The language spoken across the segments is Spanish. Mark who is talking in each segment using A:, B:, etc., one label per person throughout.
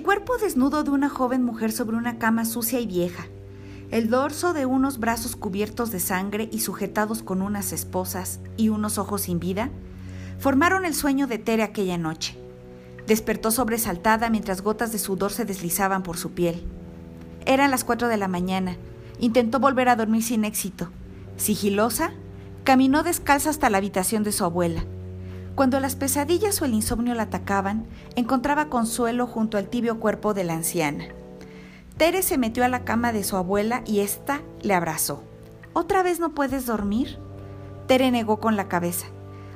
A: El cuerpo desnudo de una joven mujer sobre una cama sucia y vieja. El dorso de unos brazos cubiertos de sangre y sujetados con unas esposas y unos ojos sin vida formaron el sueño de Tere aquella noche. Despertó sobresaltada mientras gotas de sudor se deslizaban por su piel. Eran las cuatro de la mañana. Intentó volver a dormir sin éxito. Sigilosa, caminó descalza hasta la habitación de su abuela. Cuando las pesadillas o el insomnio la atacaban, encontraba consuelo junto al tibio cuerpo de la anciana. Tere se metió a la cama de su abuela y ésta le abrazó. ¿Otra vez no puedes dormir? Tere negó con la cabeza.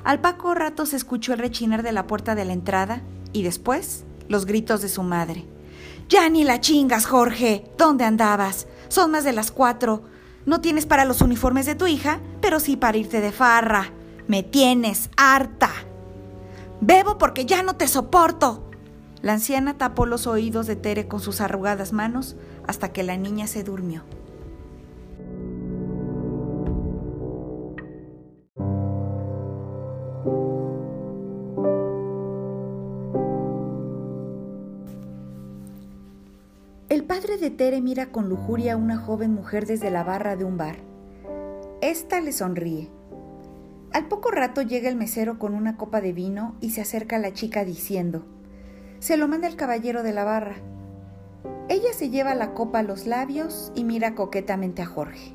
A: Al poco rato se escuchó el rechinar de la puerta de la entrada y después los gritos de su madre. Ya ni la chingas, Jorge. ¿Dónde andabas? Son más de las cuatro. No tienes para los uniformes de tu hija, pero sí para irte de farra. Me tienes harta. Bebo porque ya no te soporto. La anciana tapó los oídos de Tere con sus arrugadas manos hasta que la niña se durmió. El padre de Tere mira con lujuria a una joven mujer desde la barra de un bar. Esta le sonríe. Al poco rato llega el mesero con una copa de vino y se acerca a la chica diciendo, se lo manda el caballero de la barra. Ella se lleva la copa a los labios y mira coquetamente a Jorge.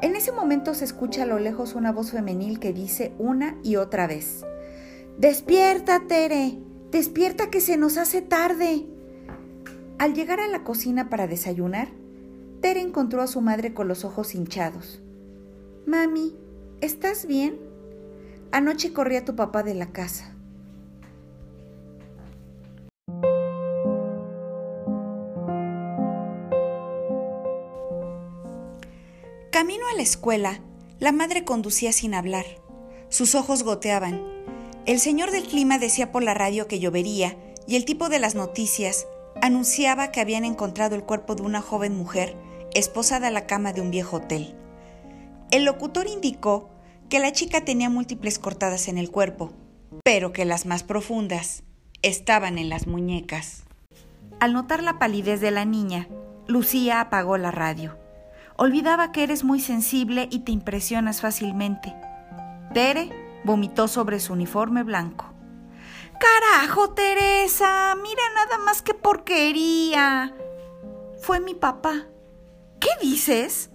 A: En ese momento se escucha a lo lejos una voz femenil que dice una y otra vez, Despierta, Tere, despierta que se nos hace tarde. Al llegar a la cocina para desayunar, Tere encontró a su madre con los ojos hinchados. Mami, ¿estás bien? Anoche corrí a tu papá de la casa. Camino a la escuela, la madre conducía sin hablar. Sus ojos goteaban. El señor del clima decía por la radio que llovería y el tipo de las noticias anunciaba que habían encontrado el cuerpo de una joven mujer esposada a la cama de un viejo hotel. El locutor indicó que la chica tenía múltiples cortadas en el cuerpo, pero que las más profundas estaban en las muñecas. Al notar la palidez de la niña, Lucía apagó la radio. Olvidaba que eres muy sensible y te impresionas fácilmente. Tere vomitó sobre su uniforme blanco. Carajo, Teresa, mira nada más que porquería. Fue mi papá. ¿Qué dices?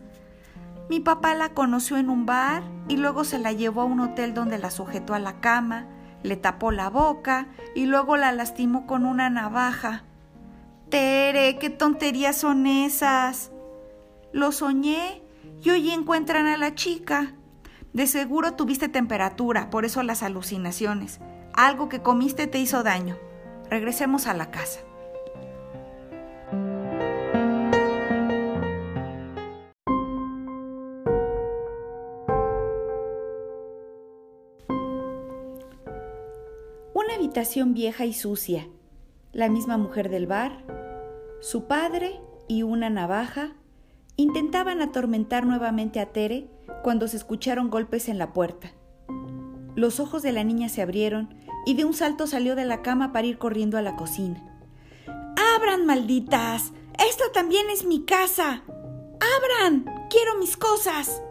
A: Mi papá la conoció en un bar y luego se la llevó a un hotel donde la sujetó a la cama, le tapó la boca y luego la lastimó con una navaja. Tere, qué tonterías son esas. Lo soñé y hoy encuentran a la chica. De seguro tuviste temperatura, por eso las alucinaciones. Algo que comiste te hizo daño. Regresemos a la casa. Habitación vieja y sucia. La misma mujer del bar, su padre y una navaja intentaban atormentar nuevamente a Tere cuando se escucharon golpes en la puerta. Los ojos de la niña se abrieron y de un salto salió de la cama para ir corriendo a la cocina. ¡Abran, malditas! ¡Esta también es mi casa! ¡Abran! ¡Quiero mis cosas!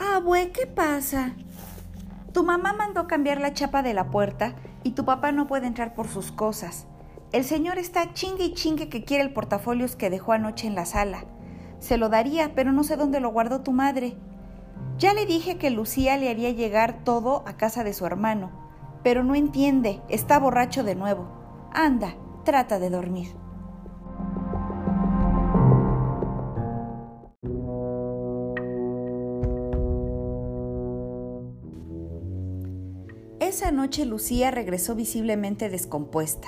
A: Abue, ¿qué pasa? Tu mamá mandó cambiar la chapa de la puerta y tu papá no puede entrar por sus cosas. El señor está chingue y chingue que quiere el portafolios que dejó anoche en la sala. Se lo daría, pero no sé dónde lo guardó tu madre. Ya le dije que Lucía le haría llegar todo a casa de su hermano, pero no entiende, está borracho de nuevo. Anda, trata de dormir. Esa noche Lucía regresó visiblemente descompuesta.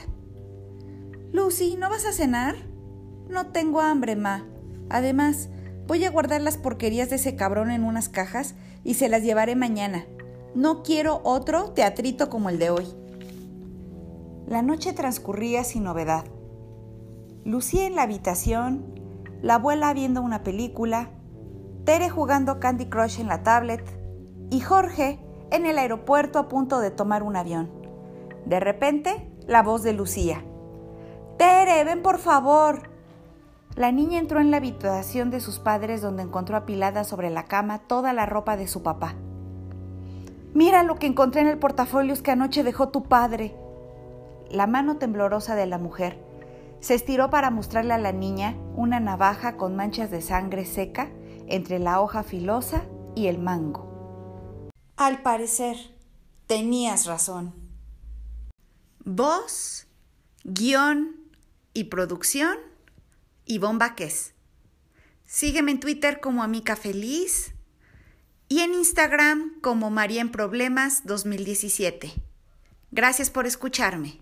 A: Lucy, ¿no vas a cenar? No tengo hambre, ma. Además, voy a guardar las porquerías de ese cabrón en unas cajas y se las llevaré mañana. No quiero otro teatrito como el de hoy. La noche transcurría sin novedad. Lucía en la habitación, la abuela viendo una película, Tere jugando Candy Crush en la tablet y Jorge en el aeropuerto a punto de tomar un avión. De repente, la voz de Lucía. Tere, ven por favor. La niña entró en la habitación de sus padres donde encontró apilada sobre la cama toda la ropa de su papá. Mira lo que encontré en el portafolio que anoche dejó tu padre. La mano temblorosa de la mujer se estiró para mostrarle a la niña una navaja con manchas de sangre seca entre la hoja filosa y el mango. Al parecer, tenías razón. Voz, guion y producción, Ivonne Vaques. Sígueme en Twitter como Amica Feliz y en Instagram como María en Problemas 2017. Gracias por escucharme.